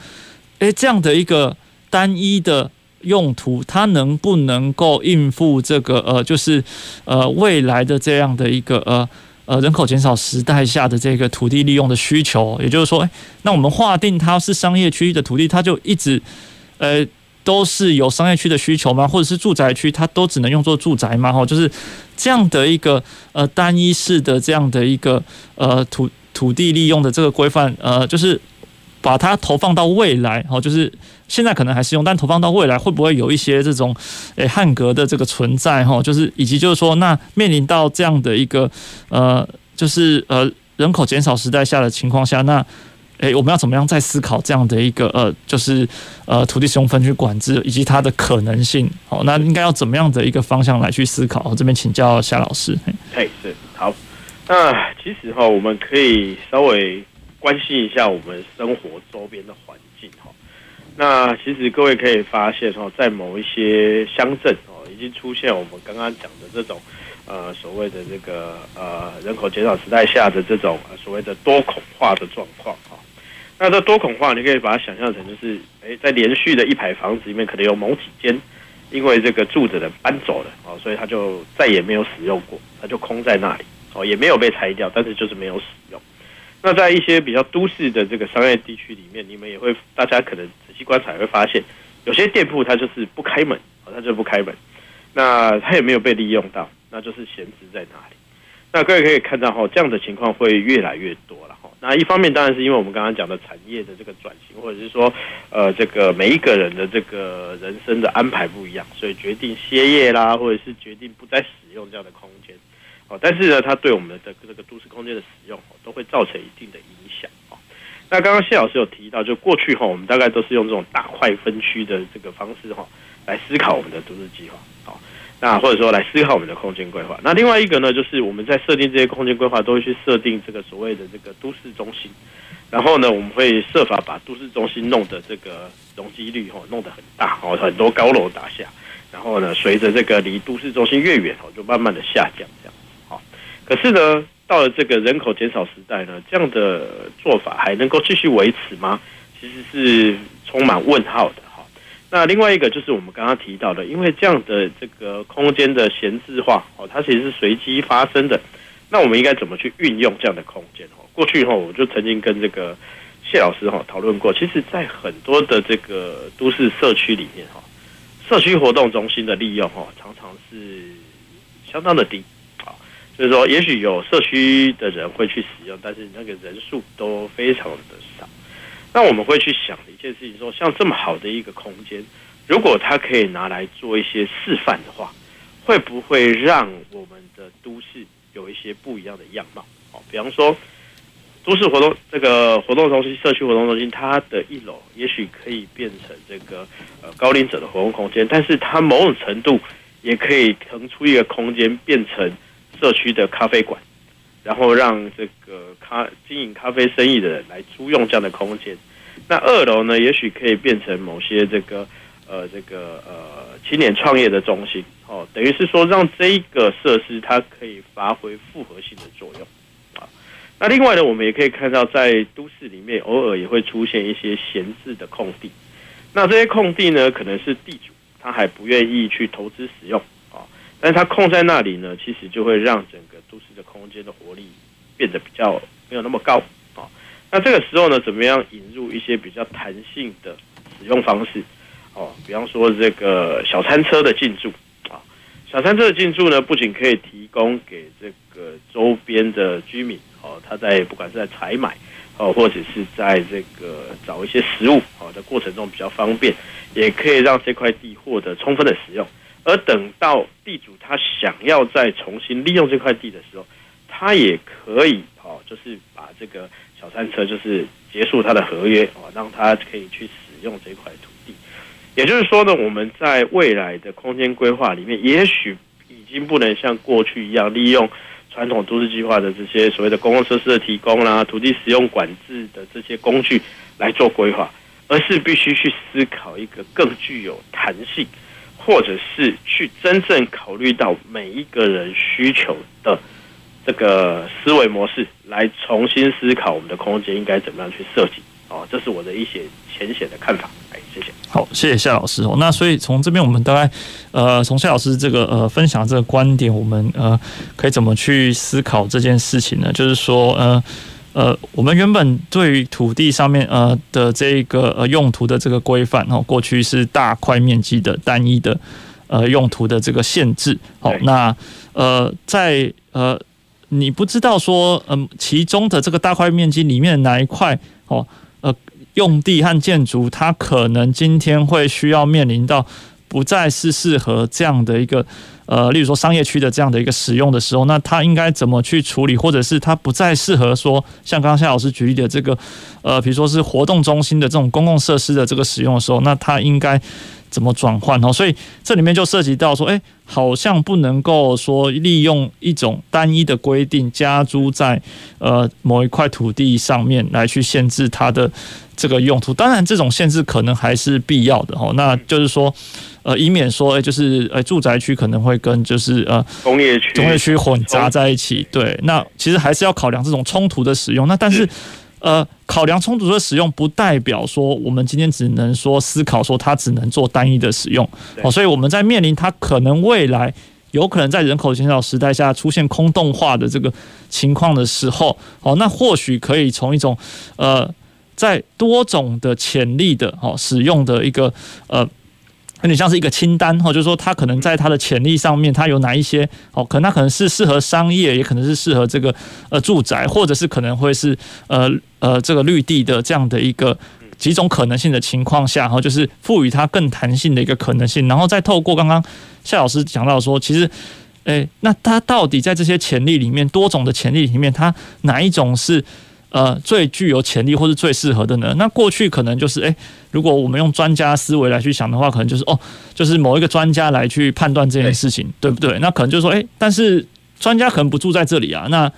诶这样的一个单一的用途，它能不能够应付这个呃就是呃未来的这样的一个呃。呃，人口减少时代下的这个土地利用的需求，也就是说，诶，那我们划定它是商业区域的土地，它就一直，呃，都是有商业区的需求吗？或者是住宅区，它都只能用作住宅吗？哈，就是这样的一个呃单一式的这样的一个呃土土地利用的这个规范，呃，就是把它投放到未来，哈，就是。现在可能还是用，但投放到未来会不会有一些这种诶汉格的这个存在哈？就是以及就是说，那面临到这样的一个呃，就是呃人口减少时代下的情况下，那诶我们要怎么样再思考这样的一个呃，就是呃土地使用分区管制以及它的可能性？好，那应该要怎么样的一个方向来去思考？这边请教夏老师。嘿，是好。那其实哈，我们可以稍微关心一下我们生活周边的环境哈。那其实各位可以发现哦，在某一些乡镇哦，已经出现我们刚刚讲的这种呃所谓的这个呃人口减少时代下的这种所谓的多孔化的状况哈。那这多孔化，你可以把它想象成就是，诶，在连续的一排房子里面，可能有某几间因为这个住着的搬走了哦，所以他就再也没有使用过，他就空在那里哦，也没有被拆掉，但是就是没有使用。那在一些比较都市的这个商业地区里面，你们也会，大家可能仔细观察会发现，有些店铺它就是不开门，它就不开门，那它也没有被利用到，那就是闲置在那里。那各位可以看到哈，这样的情况会越来越多了哈。那一方面当然是因为我们刚刚讲的产业的这个转型，或者是说，呃，这个每一个人的这个人生的安排不一样，所以决定歇业啦，或者是决定不再使用这样的空。哦，但是呢，它对我们的这个都市空间的使用哦，都会造成一定的影响。哦，那刚刚谢老师有提到，就过去哈，我们大概都是用这种大块分区的这个方式哈，来思考我们的都市计划。好，那或者说来思考我们的空间规划。那另外一个呢，就是我们在设定这些空间规划，都会去设定这个所谓的这个都市中心。然后呢，我们会设法把都市中心弄的这个容积率哈，弄得很大哦，很多高楼大厦。然后呢，随着这个离都市中心越远哦，就慢慢的下降这样。可是呢，到了这个人口减少时代呢，这样的做法还能够继续维持吗？其实是充满问号的哈。那另外一个就是我们刚刚提到的，因为这样的这个空间的闲置化哦，它其实是随机发生的，那我们应该怎么去运用这样的空间？哈，过去哈，我就曾经跟这个谢老师哈讨论过。其实，在很多的这个都市社区里面哈，社区活动中心的利用哈，常常是相当的低。就是说，也许有社区的人会去使用，但是那个人数都非常的少。那我们会去想一件事情说，说像这么好的一个空间，如果它可以拿来做一些示范的话，会不会让我们的都市有一些不一样的样貌？哦，比方说，都市活动这个活动中心、社区活动中心，它的一楼也许可以变成这个呃高龄者的活动空间，但是它某种程度也可以腾出一个空间，变成。社区的咖啡馆，然后让这个咖经营咖啡生意的人来租用这样的空间。那二楼呢，也许可以变成某些这个呃这个呃青年创业的中心哦，等于是说让这一个设施它可以发挥复合性的作用啊。那另外呢，我们也可以看到在都市里面偶尔也会出现一些闲置的空地。那这些空地呢，可能是地主他还不愿意去投资使用。但是它空在那里呢，其实就会让整个都市的空间的活力变得比较没有那么高啊。那这个时候呢，怎么样引入一些比较弹性的使用方式？哦，比方说这个小餐车的进驻啊，小餐车的进驻呢，不仅可以提供给这个周边的居民哦，他在不管是在采买哦，或者是在这个找一些食物哦的过程中比较方便，也可以让这块地获得充分的使用。而等到地主他想要再重新利用这块地的时候，他也可以哦，就是把这个小餐车就是结束他的合约哦，让他可以去使用这块土地。也就是说呢，我们在未来的空间规划里面，也许已经不能像过去一样利用传统都市计划的这些所谓的公共设施的提供啦、土地使用管制的这些工具来做规划，而是必须去思考一个更具有弹性。或者是去真正考虑到每一个人需求的这个思维模式，来重新思考我们的空间应该怎么样去设计。哦，这是我的一些浅显的看法。哎，谢谢。好，谢谢夏老师。哦，那所以从这边我们大概呃，从夏老师这个呃分享这个观点，我们呃可以怎么去思考这件事情呢？就是说呃。呃，我们原本对于土地上面呃的这个呃用途的这个规范哦，过去是大块面积的单一的呃用途的这个限制。好，那呃在呃你不知道说嗯、呃、其中的这个大块面积里面哪一块哦呃用地和建筑，它可能今天会需要面临到不再是适合这样的一个。呃，例如说商业区的这样的一个使用的时候，那它应该怎么去处理，或者是它不再适合说像刚刚夏老师举例的这个，呃，比如说是活动中心的这种公共设施的这个使用的时候，那它应该怎么转换哦？所以这里面就涉及到说，哎，好像不能够说利用一种单一的规定加租在呃某一块土地上面来去限制它的这个用途。当然，这种限制可能还是必要的哦。那就是说。呃，以免说，哎，就是，呃，住宅区可能会跟就是呃工业区、工业区混杂在一起。对，那其实还是要考量这种冲突的使用。那但是，呃，考量充足的使用，不代表说我们今天只能说思考说它只能做单一的使用。哦，所以我们在面临它可能未来有可能在人口减少时代下出现空洞化的这个情况的时候，哦，那或许可以从一种呃，在多种的潜力的哦使用的一个呃。有点像是一个清单，或就是说它可能在它的潜力上面，它有哪一些哦？可能它可能是适合商业，也可能是适合这个呃住宅，或者是可能会是呃呃这个绿地的这样的一个几种可能性的情况下，哈，就是赋予它更弹性的一个可能性，然后再透过刚刚夏老师讲到说，其实，诶，那它到底在这些潜力里面，多种的潜力里面，它哪一种是？呃，最具有潜力或是最适合的呢？那过去可能就是，诶，如果我们用专家思维来去想的话，可能就是哦，就是某一个专家来去判断这件事情，对，对不对？那可能就是说，诶，但是专家可能不住在这里啊，那。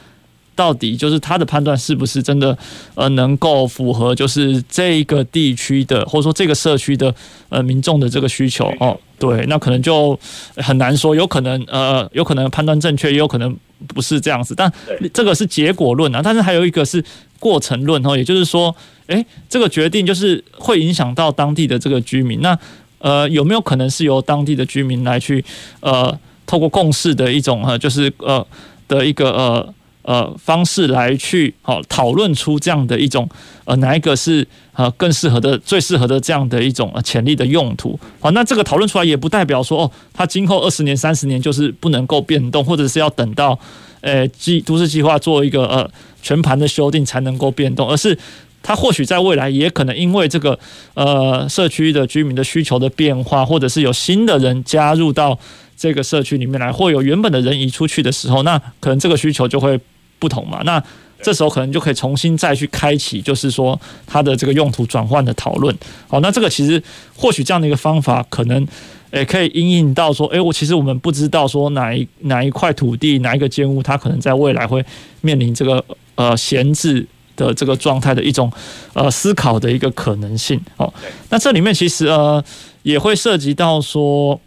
到底就是他的判断是不是真的呃能够符合就是这个地区的或者说这个社区的呃民众的这个需求哦？对，那可能就很难说，有可能呃有可能判断正确，也有可能不是这样子。但这个是结果论啊，但是还有一个是过程论哦，也就是说，诶，这个决定就是会影响到当地的这个居民。那呃有没有可能是由当地的居民来去呃透过共识的一种呃就是呃的一个呃。呃方式来去好讨论出这样的一种呃哪一个是呃更适合的最适合的这样的一种潜力的用途。好，那这个讨论出来也不代表说哦，它今后二十年、三十年就是不能够变动，或者是要等到呃计都市计划做一个呃全盘的修订才能够变动，而是。它或许在未来也可能因为这个呃社区的居民的需求的变化，或者是有新的人加入到这个社区里面来，或有原本的人移出去的时候，那可能这个需求就会不同嘛。那这时候可能就可以重新再去开启，就是说它的这个用途转换的讨论。好，那这个其实或许这样的一个方法，可能诶可以因应到说，诶我其实我们不知道说哪一哪一块土地哪一个建物，它可能在未来会面临这个呃闲置。的这个状态的一种呃思考的一个可能性哦，那这里面其实呃也会涉及到说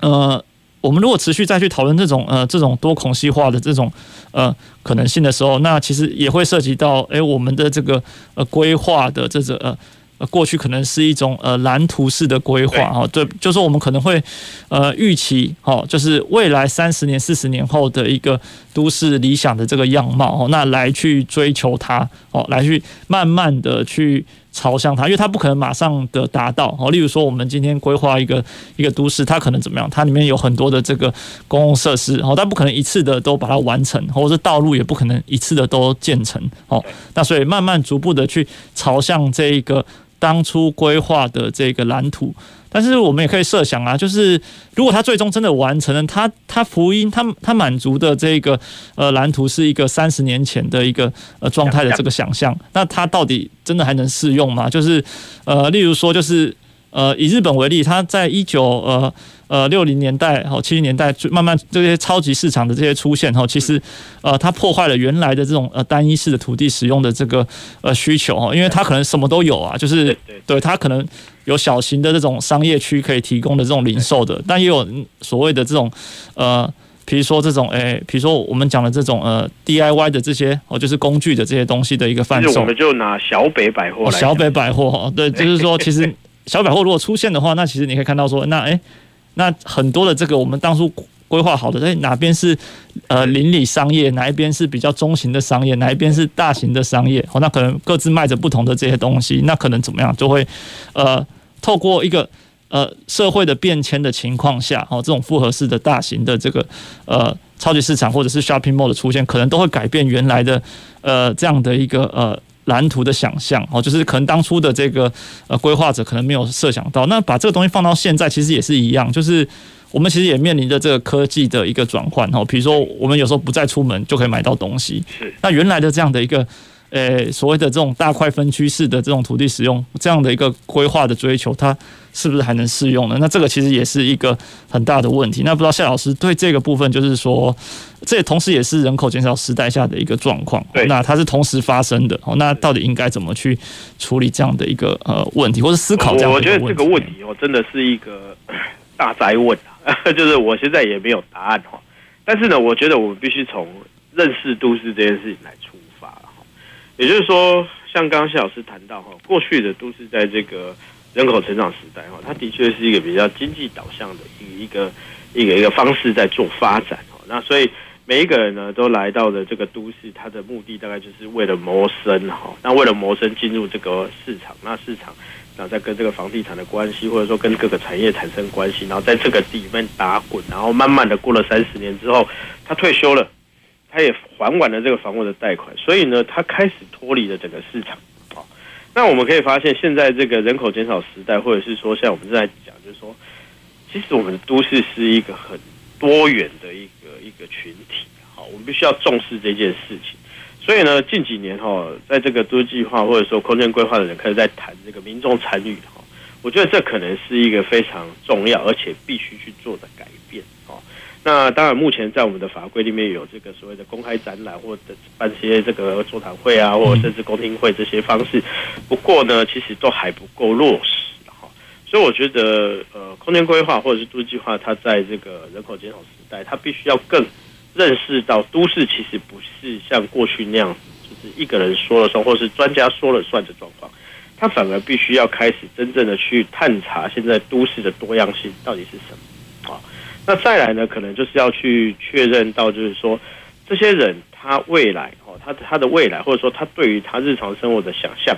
呃我们如果持续再去讨论这种呃这种多孔隙化的这种呃可能性的时候，那其实也会涉及到诶我们的这个呃规划的这个呃。呃，过去可能是一种呃蓝图式的规划哈，对，就是我们可能会呃预期哦，就是未来三十年、四十年后的一个都市理想的这个样貌哦，那来去追求它哦，来去慢慢的去朝向它，因为它不可能马上的达到哦。例如说，我们今天规划一个一个都市，它可能怎么样？它里面有很多的这个公共设施哦，它不可能一次的都把它完成，或者是道路也不可能一次的都建成哦。那所以慢慢逐步的去朝向这一个。当初规划的这个蓝图，但是我们也可以设想啊，就是如果他最终真的完成了，他他福音，他他满足的这个呃蓝图是一个三十年前的一个呃状态的这个想象，那他到底真的还能适用吗？就是呃，例如说，就是呃，以日本为例，它在一九呃。呃，六零年代和七零年代，慢慢这些超级市场的这些出现哈，其实呃，它破坏了原来的这种呃单一式的土地使用的这个呃需求哈，因为它可能什么都有啊，就是对它可能有小型的这种商业区可以提供的这种零售的，但也有所谓的这种呃，比如说这种诶，比如说我们讲的这种呃 DIY 的这些哦，就是工具的这些东西的一个贩售。我们就拿小北百货来，小北百货哈，对，就是说其实小百货如果出现的话，那其实你可以看到说，那诶。那很多的这个我们当初规划好的，在哪边是呃邻里商业，哪一边是比较中型的商业，哪一边是大型的商业，哦，那可能各自卖着不同的这些东西，那可能怎么样就会呃透过一个呃社会的变迁的情况下，哦，这种复合式的大型的这个呃超级市场或者是 shopping mall 的出现，可能都会改变原来的呃这样的一个呃。蓝图的想象哦，就是可能当初的这个呃规划者可能没有设想到，那把这个东西放到现在，其实也是一样，就是我们其实也面临着这个科技的一个转换哦。比如说，我们有时候不再出门就可以买到东西，是那原来的这样的一个呃所谓的这种大块分区式的这种土地使用这样的一个规划的追求，它是不是还能适用呢？那这个其实也是一个很大的问题。那不知道谢老师对这个部分，就是说。这也同时也是人口减少时代下的一个状况，对那它是同时发生的。哦那到底应该怎么去处理这样的一个呃问题，或者思考这样的问题？我觉得这个问题哦，真的是一个大灾问啊，就是我现在也没有答案哈。但是呢，我觉得我们必须从认识都市这件事情来出发哈。也就是说，像刚刚谢老师谈到哈，过去的都市在这个人口成长时代哈，它的确是一个比较经济导向的一个一个一个一个方式在做发展哈。那所以。每一个人呢，都来到了这个都市，他的目的大概就是为了谋生哈。那为了谋生，进入这个市场，那市场，然后再跟这个房地产的关系，或者说跟各个产业产生关系，然后在这个地里面打滚，然后慢慢的过了三十年之后，他退休了，他也还完了这个房屋的贷款，所以呢，他开始脱离了整个市场。那我们可以发现，现在这个人口减少时代，或者是说像我们正在讲，就是说，其实我们的都市是一个很多元的一个。一个群体，好，我们必须要重视这件事情。所以呢，近几年哈，在这个都市计划或者说空间规划的人开始在谈这个民众参与哈，我觉得这可能是一个非常重要而且必须去做的改变。哈，那当然，目前在我们的法规里面有这个所谓的公开展览或者办些这个座谈会啊，或者甚至公听会这些方式。不过呢，其实都还不够落实哈。所以我觉得，呃，空间规划或者是都市计划，它在这个人口减少时代，它必须要更认识到都市其实不是像过去那样，就是一个人说了算，或是专家说了算的状况。它反而必须要开始真正的去探查现在都市的多样性到底是什么啊。那再来呢，可能就是要去确认到，就是说这些人他未来哦，他他的未来，或者说他对于他日常生活的想象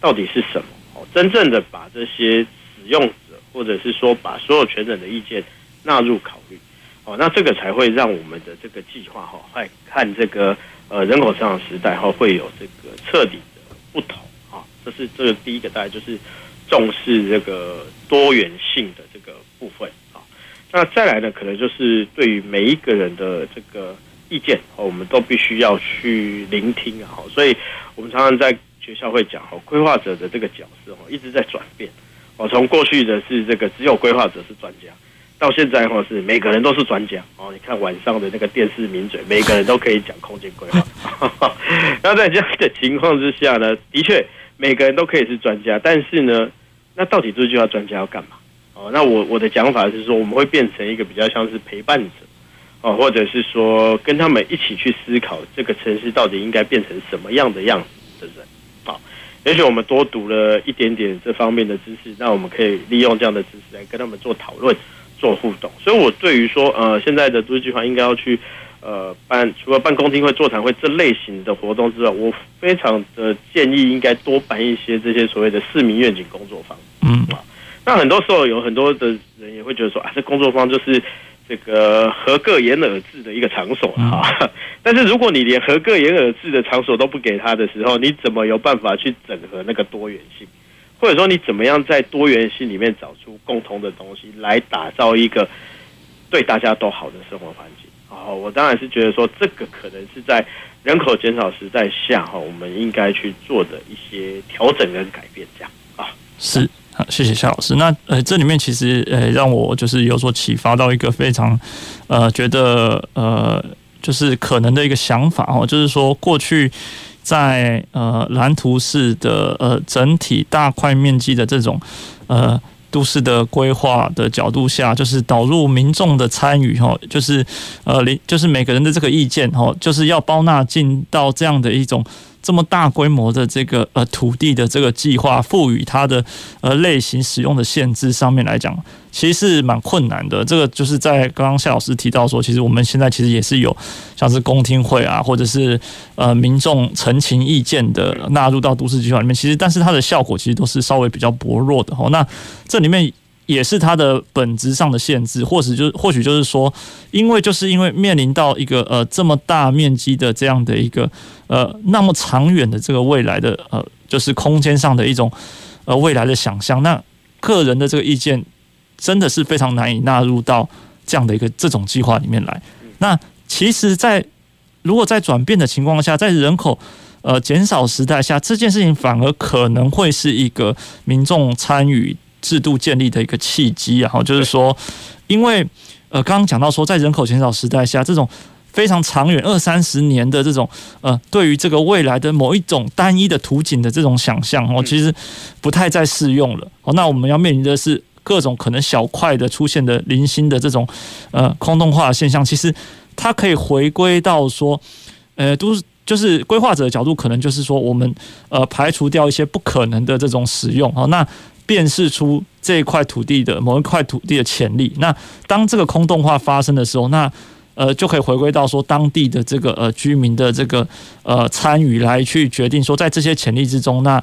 到底是什么？哦，真正的把这些使用者，或者是说把所有权人的意见纳入考虑，哦，那这个才会让我们的这个计划哈，来看这个呃人口成长时代哈，会有这个彻底的不同啊。这是这个第一个，大概就是重视这个多元性的这个部分。那再来呢，可能就是对于每一个人的这个。意见哦，我们都必须要去聆听啊！所以我们常常在学校会讲哦，规划者的这个角色哦一直在转变哦。从过去的是这个只有规划者是专家，到现在哦是每个人都是专家哦。你看晚上的那个电视名嘴，每个人都可以讲空间规划。那在这样的情况之下呢，的确每个人都可以是专家，但是呢，那到底这句话专家要干嘛？哦，那我我的讲法是说，我们会变成一个比较像是陪伴者。哦，或者是说跟他们一起去思考这个城市到底应该变成什么样的样子的人，好，也许我们多读了一点点这方面的知识，那我们可以利用这样的知识来跟他们做讨论、做互动。所以，我对于说，呃，现在的都市计划应该要去，呃，办除了办公听会、座谈会这类型的活动之外，我非常的建议应该多办一些这些所谓的市民愿景工作坊。嗯啊，那很多时候有很多的人也会觉得说，啊，这工作坊就是。这个合个言而治的一个场所哈，但是如果你连合个言而治的场所都不给他的时候，你怎么有办法去整合那个多元性？或者说你怎么样在多元性里面找出共同的东西，来打造一个对大家都好的生活环境？好，我当然是觉得说，这个可能是在人口减少时代下哈，我们应该去做的一些调整跟改变，这样啊，是。谢谢夏老师。那呃，这里面其实呃，让我就是有所启发到一个非常呃，觉得呃，就是可能的一个想法哦，就是说过去在呃蓝图式的呃整体大块面积的这种呃都市的规划的角度下，就是导入民众的参与哈，就是呃，就是每个人的这个意见哈，就是要包纳进到这样的一种。这么大规模的这个呃土地的这个计划，赋予它的呃类型使用的限制上面来讲，其实是蛮困难的。这个就是在刚刚夏老师提到说，其实我们现在其实也是有像是公听会啊，或者是呃民众陈情意见的纳入到都市计划里面，其实但是它的效果其实都是稍微比较薄弱的哈。那这里面。也是它的本质上的限制，或许就是或许就是说，因为就是因为面临到一个呃这么大面积的这样的一个呃那么长远的这个未来的呃就是空间上的一种呃未来的想象，那个人的这个意见真的是非常难以纳入到这样的一个这种计划里面来。那其实，在如果在转变的情况下，在人口呃减少时代下，这件事情反而可能会是一个民众参与。制度建立的一个契机，然后就是说，因为呃，刚刚讲到说，在人口减少时代下，这种非常长远二三十年的这种呃，对于这个未来的某一种单一的图景的这种想象哦，其实不太再适用了。哦，那我们要面临的是各种可能小块的出现的零星的这种呃空洞化的现象。其实它可以回归到说，呃，都是就是规划者的角度，可能就是说，我们呃排除掉一些不可能的这种使用。好，那辨识出这一块土地的某一块土地的潜力。那当这个空洞化发生的时候，那呃就可以回归到说当地的这个呃居民的这个呃参与来去决定说，在这些潜力之中，那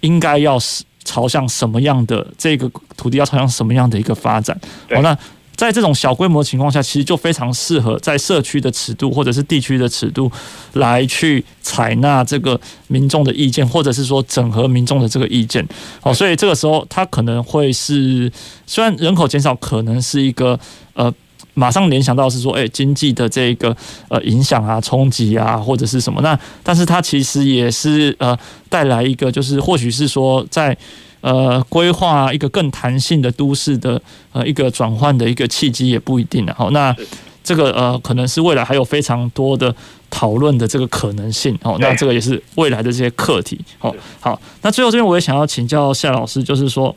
应该要朝向什么样的这个土地要朝向什么样的一个发展？好，那。在这种小规模的情况下，其实就非常适合在社区的尺度或者是地区的尺度来去采纳这个民众的意见，或者是说整合民众的这个意见。好，所以这个时候它可能会是，虽然人口减少可能是一个呃，马上联想到是说，诶，经济的这个呃影响啊、冲击啊，或者是什么，那但是它其实也是呃带来一个，就是或许是说在。呃，规划一个更弹性的都市的呃一个转换的一个契机也不一定。好，那这个呃可能是未来还有非常多的讨论的这个可能性。哦，那这个也是未来的这些课题。好，好，那最后这边我也想要请教夏老师，就是说，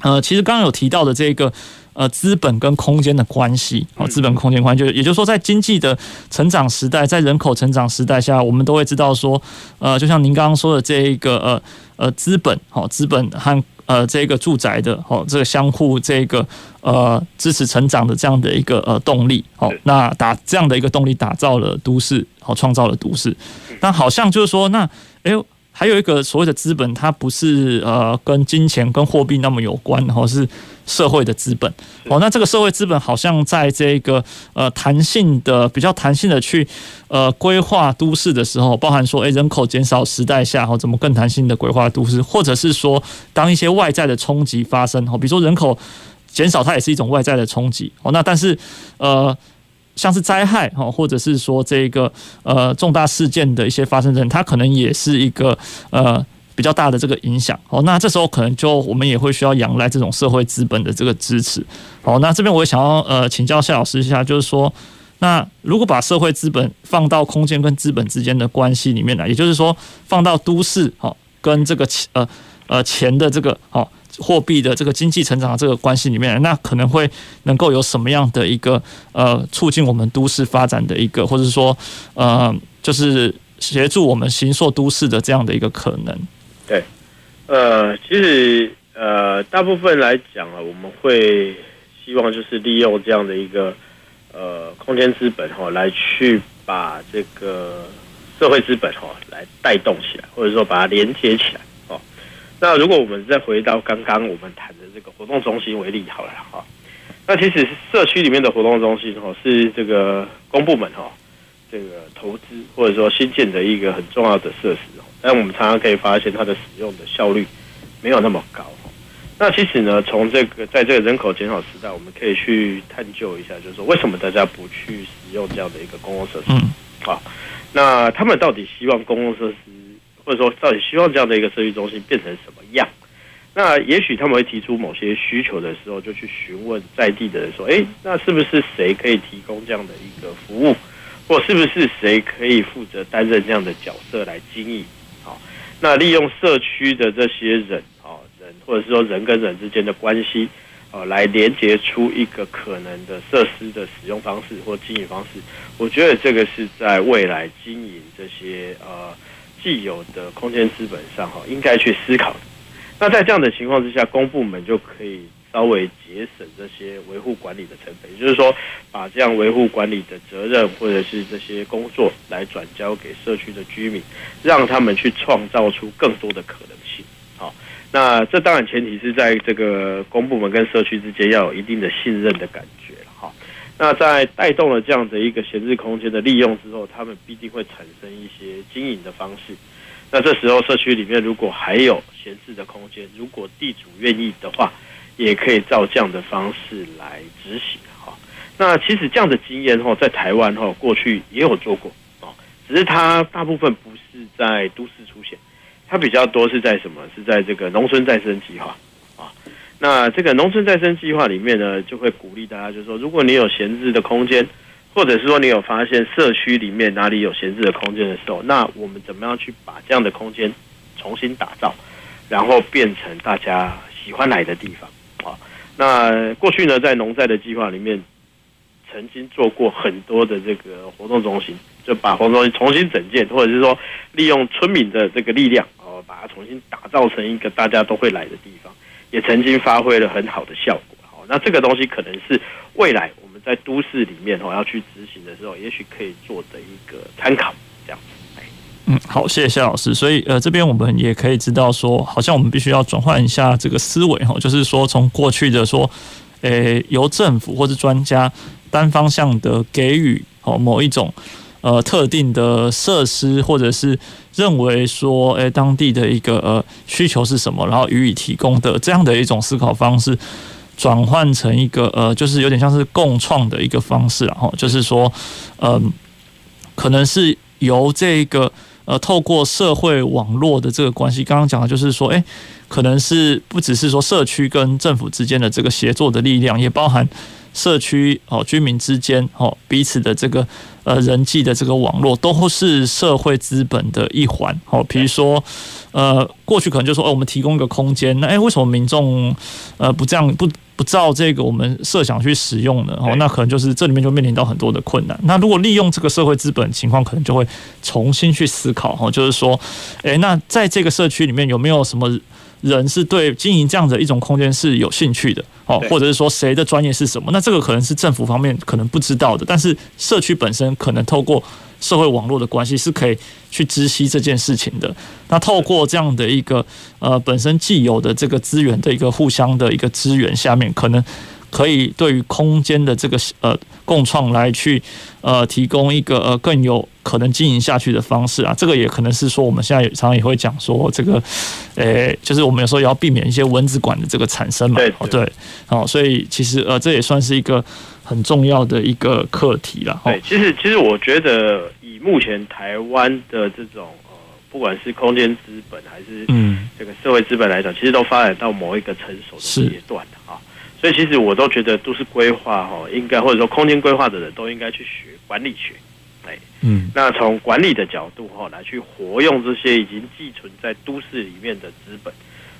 呃，其实刚刚有提到的这个。呃，资本跟空间的关系，哦，资本空间关系，就也就是说，在经济的成长时代，在人口成长时代下，我们都会知道说，呃，就像您刚刚说的这一个呃呃资本，好，资本和呃这个住宅的哦，这个相互这个呃支持成长的这样的一个呃动力。好，那打这样的一个动力打造了都市，好创造了都市，那好像就是说那哎。诶还有一个所谓的资本，它不是呃跟金钱跟货币那么有关，然后是社会的资本。哦，那这个社会资本好像在这个呃弹性的比较弹性的去呃规划都市的时候，包含说诶人口减少时代下，哦怎么更弹性的规划都市，或者是说当一些外在的冲击发生，哦比如说人口减少，它也是一种外在的冲击。哦，那但是呃。像是灾害哈，或者是说这个呃重大事件的一些发生人，它可能也是一个呃比较大的这个影响哦。那这时候可能就我们也会需要仰赖这种社会资本的这个支持。好，那这边我也想要呃请教谢老师一下，就是说，那如果把社会资本放到空间跟资本之间的关系里面来，也就是说放到都市哈跟这个钱呃呃钱的这个好。货币的这个经济成长的这个关系里面，那可能会能够有什么样的一个呃促进我们都市发展的一个，或者说呃就是协助我们形塑都市的这样的一个可能？对，呃，其实呃大部分来讲啊，我们会希望就是利用这样的一个呃空间资本哈，来去把这个社会资本哈来带动起来，或者说把它连接起来哦。那如果我们再回到刚刚我们谈的这个活动中心为例好了哈，那其实社区里面的活动中心哈是这个公部门哈这个投资或者说新建的一个很重要的设施哦，但我们常常可以发现它的使用的效率没有那么高。那其实呢，从这个在这个人口减少时代，我们可以去探究一下，就是说为什么大家不去使用这样的一个公共设施？嗯，好，那他们到底希望公共设施？或者说，到底希望这样的一个社区中心变成什么样？那也许他们会提出某些需求的时候，就去询问在地的人说：“诶，那是不是谁可以提供这样的一个服务，或是不是谁可以负责担任这样的角色来经营？”那利用社区的这些人啊，人或者是说人跟人之间的关系啊，来连接出一个可能的设施的使用方式或经营方式。我觉得这个是在未来经营这些呃。既有的空间资本上哈，应该去思考。那在这样的情况之下，公部门就可以稍微节省这些维护管理的成本，也就是说，把这样维护管理的责任或者是这些工作来转交给社区的居民，让他们去创造出更多的可能性。好，那这当然前提是在这个公部门跟社区之间要有一定的信任的感觉。那在带动了这样的一个闲置空间的利用之后，他们必定会产生一些经营的方式。那这时候社区里面如果还有闲置的空间，如果地主愿意的话，也可以照这样的方式来执行哈。那其实这样的经验哈，在台湾哈过去也有做过哦，只是它大部分不是在都市出现，它比较多是在什么？是在这个农村再生计划啊。那这个农村再生计划里面呢，就会鼓励大家，就是说，如果你有闲置的空间，或者是说你有发现社区里面哪里有闲置的空间的时候，那我们怎么样去把这样的空间重新打造，然后变成大家喜欢来的地方？那过去呢，在农再的计划里面，曾经做过很多的这个活动中心，就把活动中心重新整建，或者是说利用村民的这个力量，哦，把它重新打造成一个大家都会来的地方。也曾经发挥了很好的效果，好，那这个东西可能是未来我们在都市里面哦要去执行的时候，也许可以做的一个参考，这样。嗯，好，谢谢谢老师。所以呃，这边我们也可以知道说，好像我们必须要转换一下这个思维哈，就是说从过去的说，诶，由政府或者专家单方向的给予哦某一种。呃，特定的设施，或者是认为说，诶、当地的一个呃需求是什么，然后予以提供的这样的一种思考方式，转换成一个呃，就是有点像是共创的一个方式，然后就是说，嗯、可能是由这个呃，透过社会网络的这个关系，刚刚讲的就是说，哎、可能是不只是说社区跟政府之间的这个协作的力量，也包含。社区哦，居民之间哦，彼此的这个呃人际的这个网络，都是社会资本的一环哦。比如说，呃，过去可能就说，哦，我们提供一个空间，那诶，为什么民众呃不这样不不照这个我们设想去使用呢？哦，那可能就是这里面就面临到很多的困难。那如果利用这个社会资本情况，可能就会重新去思考哦，就是说，诶，那在这个社区里面有没有什么？人是对经营这样的一种空间是有兴趣的哦，或者是说谁的专业是什么？那这个可能是政府方面可能不知道的，但是社区本身可能透过社会网络的关系是可以去知悉这件事情的。那透过这样的一个呃本身既有的这个资源的一个互相的一个资源下面，可能。可以对于空间的这个呃共创来去呃提供一个呃更有可能经营下去的方式啊，这个也可能是说我们现在常常也会讲说这个，诶，就是我们有时候也要避免一些蚊子馆的这个产生嘛，对对，哦，所以其实呃这也算是一个很重要的一个课题了。对，其实其实我觉得以目前台湾的这种呃不管是空间资本还是嗯这个社会资本来讲，其实都发展到某一个成熟的阶段的啊。所以其实我都觉得都市规划哈，应该或者说空间规划的人都应该去学管理学，对，嗯，那从管理的角度哈来去活用这些已经寄存在都市里面的资本，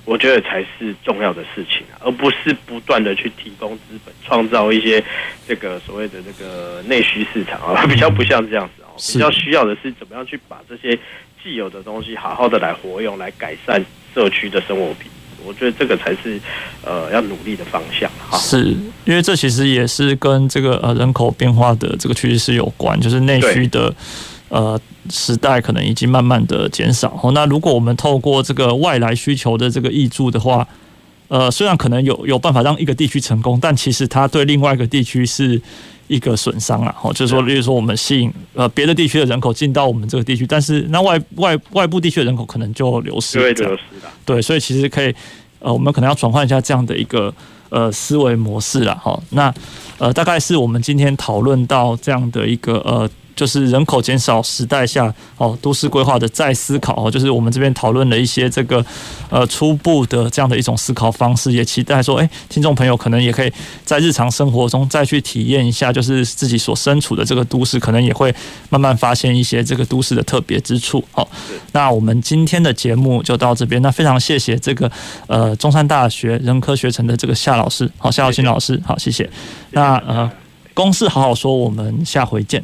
我觉得才是重要的事情，而不是不断的去提供资本，创造一些这个所谓的这个内需市场啊，比较不像这样子哦，比较需要的是怎么样去把这些既有的东西好好的来活用，来改善社区的生活品。我觉得这个才是呃要努力的方向哈。是因为这其实也是跟这个呃人口变化的这个趋势是有关，就是内需的呃时代可能已经慢慢的减少。那如果我们透过这个外来需求的这个挹注的话，呃，虽然可能有有办法让一个地区成功，但其实它对另外一个地区是一个损伤啊。哦，就是说，例如说我们吸引呃别的地区的人口进到我们这个地区，但是那外外外部地区的人口可能就流失，对，流失了。对，所以其实可以呃，我们可能要转换一下这样的一个呃思维模式了。哈，那呃，大概是我们今天讨论到这样的一个呃。就是人口减少时代下，哦，都市规划的再思考哦，就是我们这边讨论了一些这个呃初步的这样的一种思考方式，也期待说，哎，听众朋友可能也可以在日常生活中再去体验一下，就是自己所身处的这个都市，可能也会慢慢发现一些这个都市的特别之处。好，那我们今天的节目就到这边，那非常谢谢这个呃中山大学人科学城的这个夏老师，好，夏耀新老师，好，谢谢。那呃，公事好好说，我们下回见。